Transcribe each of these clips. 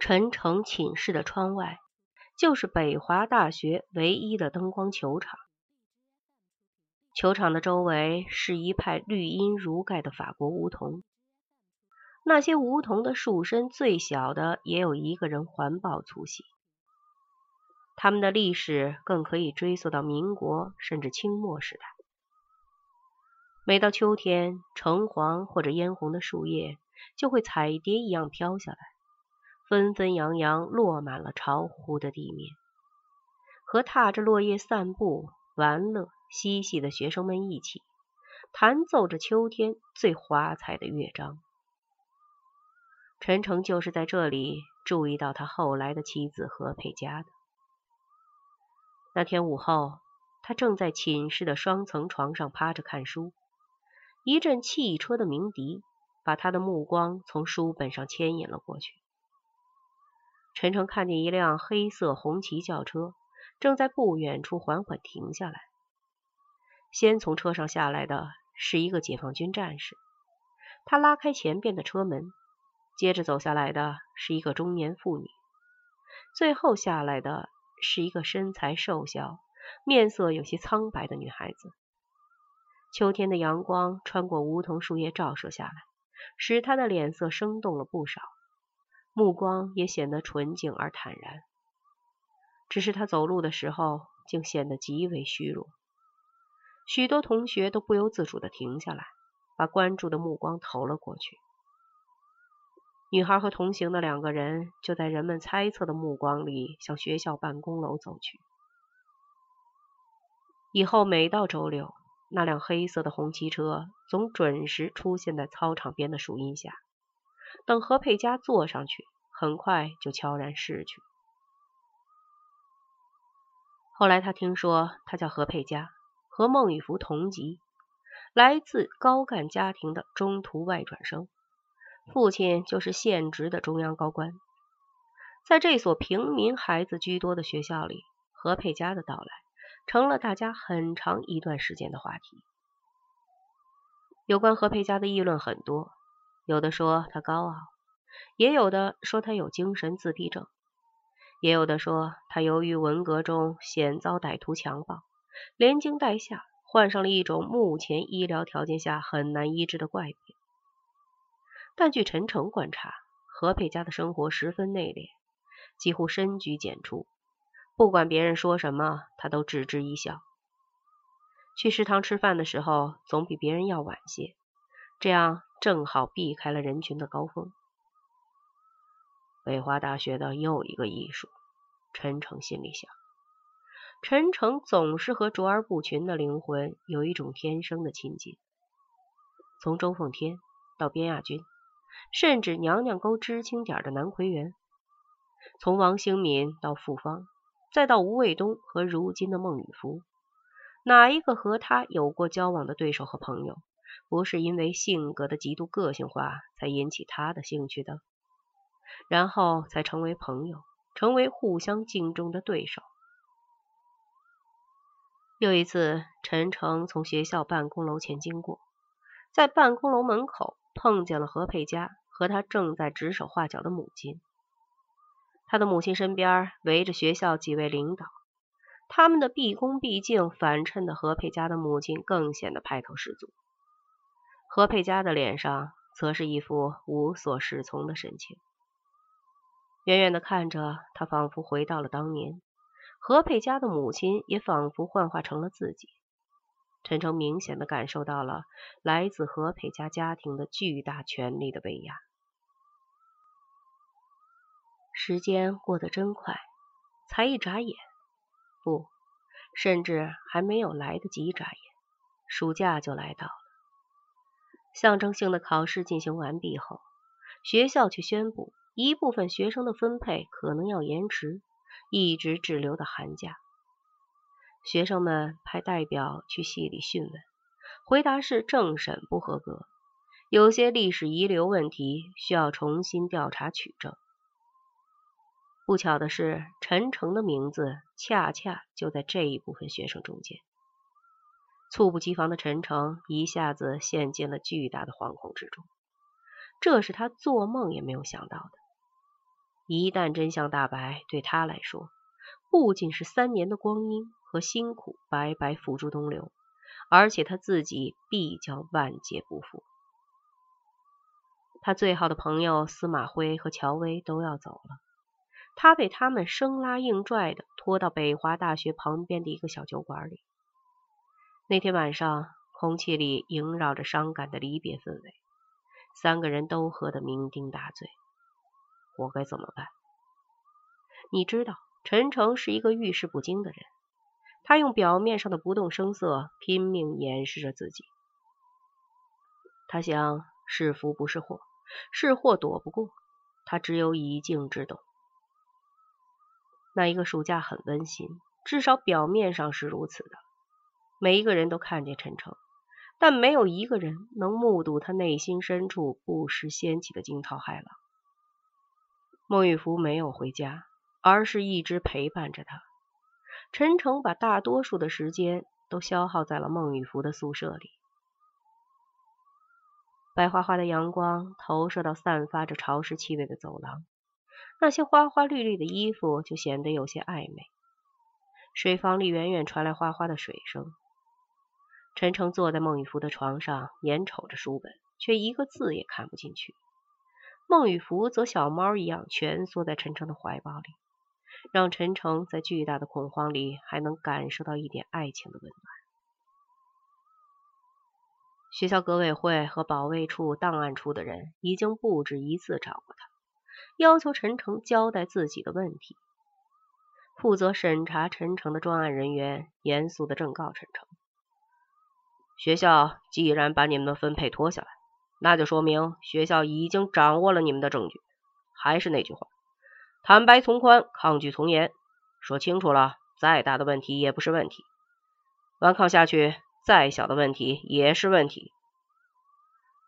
陈诚寝室的窗外就是北华大学唯一的灯光球场，球场的周围是一派绿荫如盖的法国梧桐。那些梧桐的树身最小的也有一个人环抱粗细，它们的历史更可以追溯到民国甚至清末时代。每到秋天，橙黄或者嫣红的树叶就会彩蝶一样飘下来。纷纷扬扬落满了巢湖的地面，和踏着落叶散步、玩乐、嬉戏的学生们一起，弹奏着秋天最华彩的乐章。陈诚就是在这里注意到他后来的妻子何佩佳的。那天午后，他正在寝室的双层床上趴着看书，一阵汽车的鸣笛把他的目光从书本上牵引了过去。陈诚看见一辆黑色红旗轿车正在不远处缓缓停下来。先从车上下来的是一个解放军战士，他拉开前边的车门，接着走下来的是一个中年妇女，最后下来的是一个身材瘦小、面色有些苍白的女孩子。秋天的阳光穿过梧桐树叶照射下来，使她的脸色生动了不少。目光也显得纯净而坦然，只是他走路的时候竟显得极为虚弱。许多同学都不由自主的停下来，把关注的目光投了过去。女孩和同行的两个人就在人们猜测的目光里向学校办公楼走去。以后每到周六，那辆黑色的红旗车总准时出现在操场边的树荫下。等何佩佳坐上去，很快就悄然逝去。后来他听说，他叫何佩佳，和孟雨福同级，来自高干家庭的中途外转生，父亲就是现职的中央高官。在这所平民孩子居多的学校里，何佩佳的到来成了大家很长一段时间的话题。有关何佩佳的议论很多。有的说他高傲，也有的说他有精神自闭症，也有的说他由于文革中险遭歹徒强暴，连惊带吓患上了一种目前医疗条件下很难医治的怪病。但据陈诚观察，何佩佳的生活十分内敛，几乎深居简出，不管别人说什么，他都置之一笑。去食堂吃饭的时候，总比别人要晚些，这样。正好避开了人群的高峰。北华大学的又一个艺术，陈诚心里想。陈诚总是和卓而不群的灵魂有一种天生的亲近。从周凤天到边亚军，甚至娘娘沟知青点的南奎元；从王兴敏到傅芳，再到吴卫东和如今的孟雨福，哪一个和他有过交往的对手和朋友？不是因为性格的极度个性化才引起他的兴趣的，然后才成为朋友，成为互相敬重的对手。又一次，陈诚从学校办公楼前经过，在办公楼门口碰见了何佩佳和他正在指手画脚的母亲。他的母亲身边围着学校几位领导，他们的毕恭毕敬反衬的何佩佳的母亲更显得派头十足。何佩佳的脸上则是一副无所适从的神情，远远的看着，他仿佛回到了当年。何佩佳的母亲也仿佛幻化成了自己。陈诚明显的感受到了来自何佩佳家庭的巨大权力的威压。时间过得真快，才一眨眼，不，甚至还没有来得及眨眼，暑假就来到了。象征性的考试进行完毕后，学校却宣布一部分学生的分配可能要延迟，一直滞留到寒假。学生们派代表去系里讯问，回答是政审不合格，有些历史遗留问题需要重新调查取证。不巧的是，陈诚的名字恰恰就在这一部分学生中间。猝不及防的陈诚一下子陷进了巨大的惶恐之中，这是他做梦也没有想到的。一旦真相大白，对他来说，不仅是三年的光阴和辛苦白白付诸东流，而且他自己必将万劫不复。他最好的朋友司马徽和乔薇都要走了，他被他们生拉硬拽的拖到北华大学旁边的一个小酒馆里。那天晚上，空气里萦绕着伤感的离别氛围，三个人都喝得酩酊大醉。我该怎么办？你知道，陈诚是一个遇事不惊的人。他用表面上的不动声色拼命掩饰着自己。他想，是福不是祸，是祸躲不过。他只有以静制动。那一个暑假很温馨，至少表面上是如此的。每一个人都看见陈诚，但没有一个人能目睹他内心深处不时掀起的惊涛骇浪。孟玉福没有回家，而是一直陪伴着他。陈诚把大多数的时间都消耗在了孟玉福的宿舍里。白花花的阳光投射到散发着潮湿气味的走廊，那些花花绿绿的衣服就显得有些暧昧。水房里远远传来哗哗的水声。陈诚坐在孟雨福的床上，眼瞅着书本，却一个字也看不进去。孟雨福则小猫一样蜷缩在陈诚的怀抱里，让陈诚在巨大的恐慌里还能感受到一点爱情的温暖。学校革委会和保卫处档案处的人已经不止一次找过他，要求陈诚交代自己的问题。负责审查陈诚的专案人员严肃的正告陈诚：“学校既然把你们的分配拖下来。”那就说明学校已经掌握了你们的证据。还是那句话，坦白从宽，抗拒从严。说清楚了，再大的问题也不是问题；顽抗下去，再小的问题也是问题。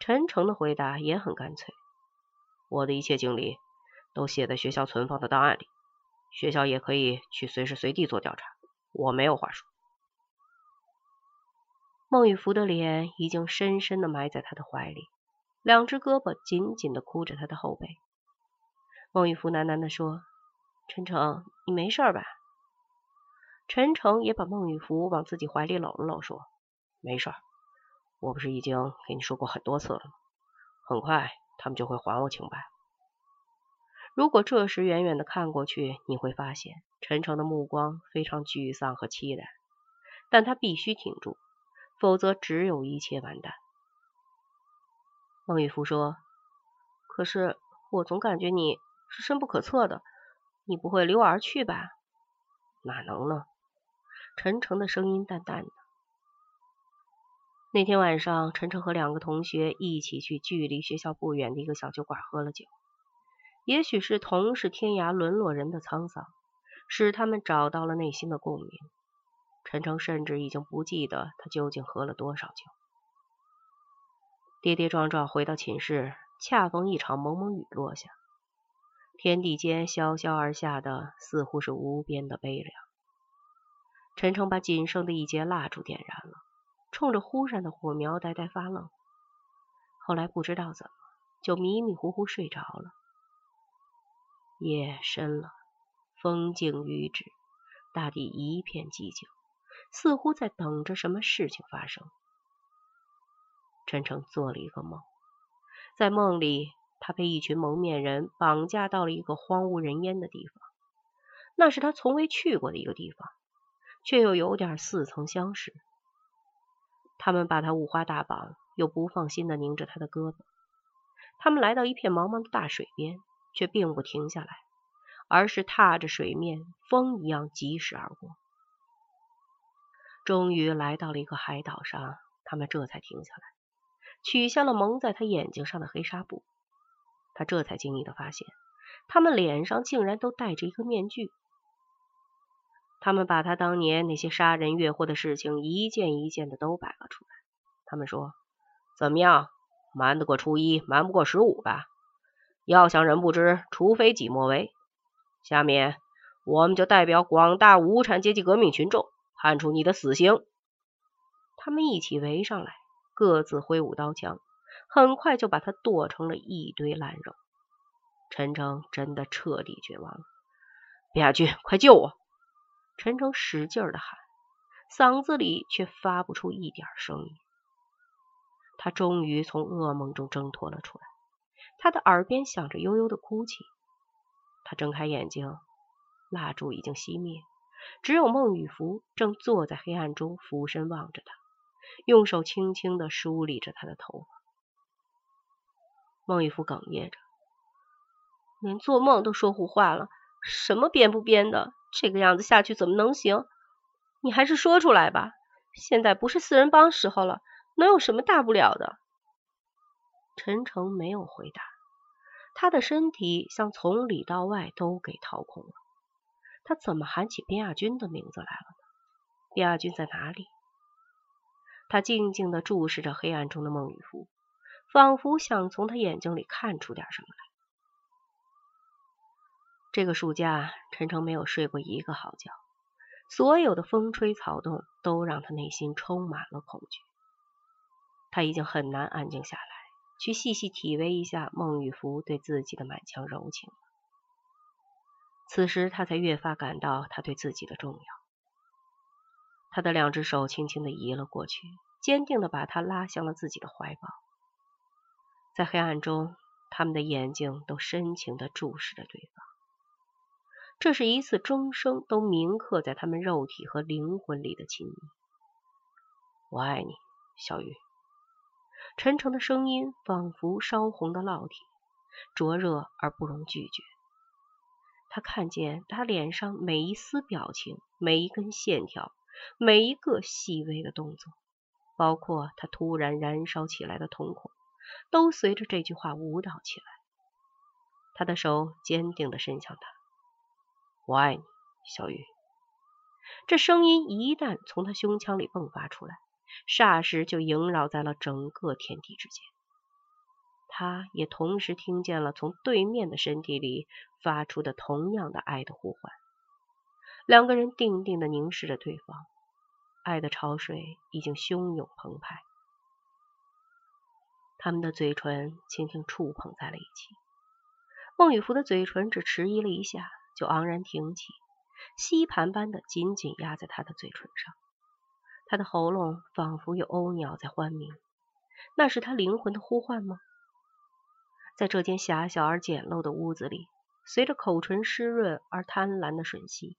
陈诚的回答也很干脆：我的一切经历都写在学校存放的档案里，学校也可以去随时随地做调查，我没有话说。孟雨福的脸已经深深的埋在他的怀里。两只胳膊紧紧的箍着他的后背，孟玉福喃喃的说：“陈诚，你没事吧？”陈诚也把孟玉福往自己怀里搂了搂，说：“没事，我不是已经给你说过很多次了吗？很快他们就会还我清白。”如果这时远远的看过去，你会发现陈诚的目光非常沮丧和凄然，但他必须挺住，否则只有一切完蛋。孟玉福说：“可是我总感觉你是深不可测的，你不会离我而去吧？”“哪能呢？”陈诚的声音淡淡的。那天晚上，陈诚和两个同学一起去距离学校不远的一个小酒馆喝了酒。也许是同是天涯沦落人的沧桑，使他们找到了内心的共鸣。陈诚甚至已经不记得他究竟喝了多少酒。跌跌撞撞回到寝室，恰逢一场蒙蒙雨落下，天地间潇潇而下的似乎是无边的悲凉。陈诚把仅剩的一截蜡烛点燃了，冲着忽然的火苗呆呆发愣。后来不知道怎么，就迷迷糊糊睡着了。夜深了，风静雨止，大地一片寂静，似乎在等着什么事情发生。陈诚做了一个梦，在梦里，他被一群蒙面人绑架到了一个荒无人烟的地方。那是他从未去过的一个地方，却又有点似曾相识。他们把他五花大绑，又不放心的拧着他的胳膊。他们来到一片茫茫的大水边，却并不停下来，而是踏着水面，风一样疾驶而过。终于来到了一个海岛上，他们这才停下来。取下了蒙在他眼睛上的黑纱布，他这才惊异的发现，他们脸上竟然都戴着一个面具。他们把他当年那些杀人越货的事情一件一件的都摆了出来。他们说：“怎么样，瞒得过初一，瞒不过十五吧？要想人不知，除非己莫为。下面，我们就代表广大无产阶级革命群众，判处你的死刑。”他们一起围上来。各自挥舞刀枪，很快就把他剁成了一堆烂肉。陈诚真的彻底绝望了。边亚军，快救我！陈诚使劲的喊，嗓子里却发不出一点声音。他终于从噩梦中挣脱了出来，他的耳边响着悠悠的哭泣。他睁开眼睛，蜡烛已经熄灭，只有孟雨芙正坐在黑暗中，俯身望着他，用手轻轻的梳理着他的头发。孟雨福哽咽着，连做梦都说胡话了，什么编不编的？这个样子下去怎么能行？你还是说出来吧，现在不是四人帮时候了。能有什么大不了的？陈诚没有回答，他的身体像从里到外都给掏空了。他怎么喊起边亚军的名字来了呢？边亚军在哪里？他静静的注视着黑暗中的孟雨芙，仿佛想从他眼睛里看出点什么来。这个暑假，陈诚没有睡过一个好觉，所有的风吹草动都让他内心充满了恐惧。他已经很难安静下来，去细细体味一下孟雨芙对自己的满腔柔情。此时他才越发感到他对自己的重要。他的两只手轻轻的移了过去，坚定的把他拉向了自己的怀抱。在黑暗中，他们的眼睛都深情的注视着对方。这是一次终生都铭刻在他们肉体和灵魂里的亲密。我爱你，小雨。陈诚的声音仿佛烧红的烙铁，灼热而不容拒绝。他看见他脸上每一丝表情、每一根线条、每一个细微的动作，包括他突然燃烧起来的瞳孔，都随着这句话舞蹈起来。他的手坚定地伸向他：“我爱你，小雨。”这声音一旦从他胸腔里迸发出来。霎时就萦绕在了整个天地之间，他也同时听见了从对面的身体里发出的同样的爱的呼唤。两个人定定的凝视着对方，爱的潮水已经汹涌澎湃。他们的嘴唇轻轻触碰在了一起，孟雨芙的嘴唇只迟疑了一下，就昂然挺起，吸盘般的紧紧压在他的嘴唇上。他的喉咙仿佛有鸥鸟在欢鸣，那是他灵魂的呼唤吗？在这间狭小而简陋的屋子里，随着口唇湿润而贪婪的吮吸，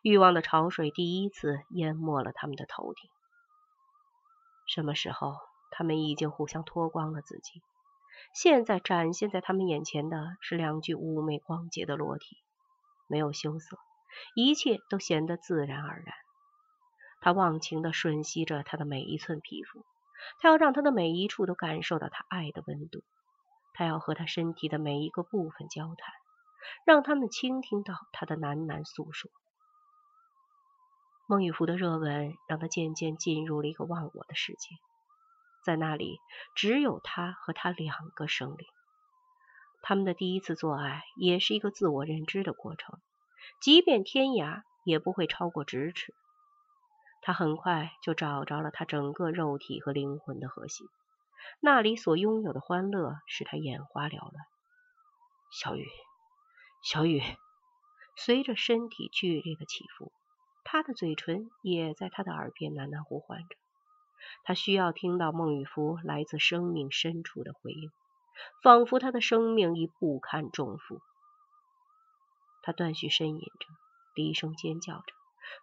欲望的潮水第一次淹没了他们的头顶。什么时候，他们已经互相脱光了自己？现在展现在他们眼前的是两具妩媚光洁的裸体，没有羞涩，一切都显得自然而然。他忘情的吮吸着她的每一寸皮肤，他要让她的每一处都感受到他爱的温度，他要和他身体的每一个部分交谈，让他们倾听到他的喃喃诉说。孟玉福的热吻让他渐渐进入了一个忘我的世界，在那里只有他和他两个生灵。他们的第一次做爱也是一个自我认知的过程，即便天涯也不会超过咫尺。他很快就找着了他整个肉体和灵魂的核心，那里所拥有的欢乐使他眼花缭乱。小雨，小雨，随着身体剧烈的起伏，他的嘴唇也在他的耳边喃喃呼唤着。他需要听到孟雨芙来自生命深处的回应，仿佛他的生命已不堪重负。他断续呻吟着，低声尖叫着。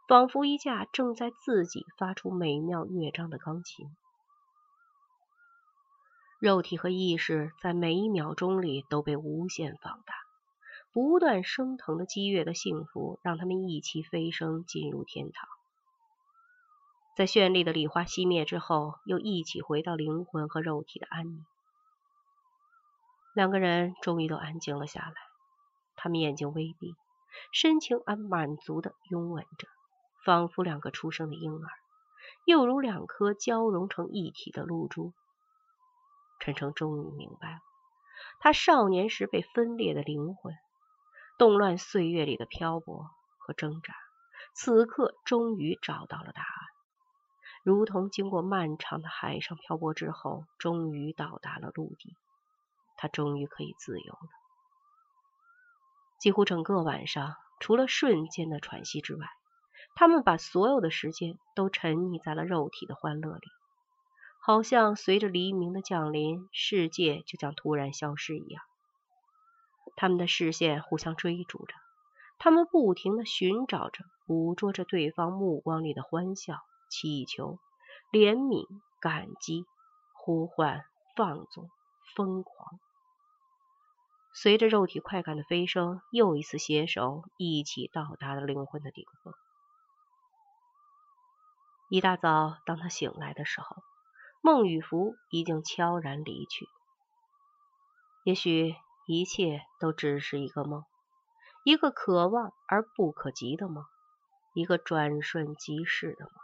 仿佛一架正在自己发出美妙乐章的钢琴，肉体和意识在每一秒钟里都被无限放大，不断升腾的激越的幸福让他们一起飞升进入天堂，在绚丽的礼花熄灭之后，又一起回到灵魂和肉体的安宁。两个人终于都安静了下来，他们眼睛微闭。深情而满足的拥吻着，仿佛两个出生的婴儿，又如两颗交融成一体的露珠。陈诚终于明白了，他少年时被分裂的灵魂，动乱岁月里的漂泊和挣扎，此刻终于找到了答案，如同经过漫长的海上漂泊之后，终于到达了陆地，他终于可以自由了。几乎整个晚上，除了瞬间的喘息之外，他们把所有的时间都沉溺在了肉体的欢乐里，好像随着黎明的降临，世界就将突然消失一样。他们的视线互相追逐着，他们不停的寻找着、捕捉着对方目光里的欢笑、祈求、怜悯、感激、呼唤、放纵、疯狂。随着肉体快感的飞升，又一次携手一起到达了灵魂的顶峰。一大早，当他醒来的时候，孟雨福已经悄然离去。也许一切都只是一个梦，一个可望而不可及的梦，一个转瞬即逝的梦。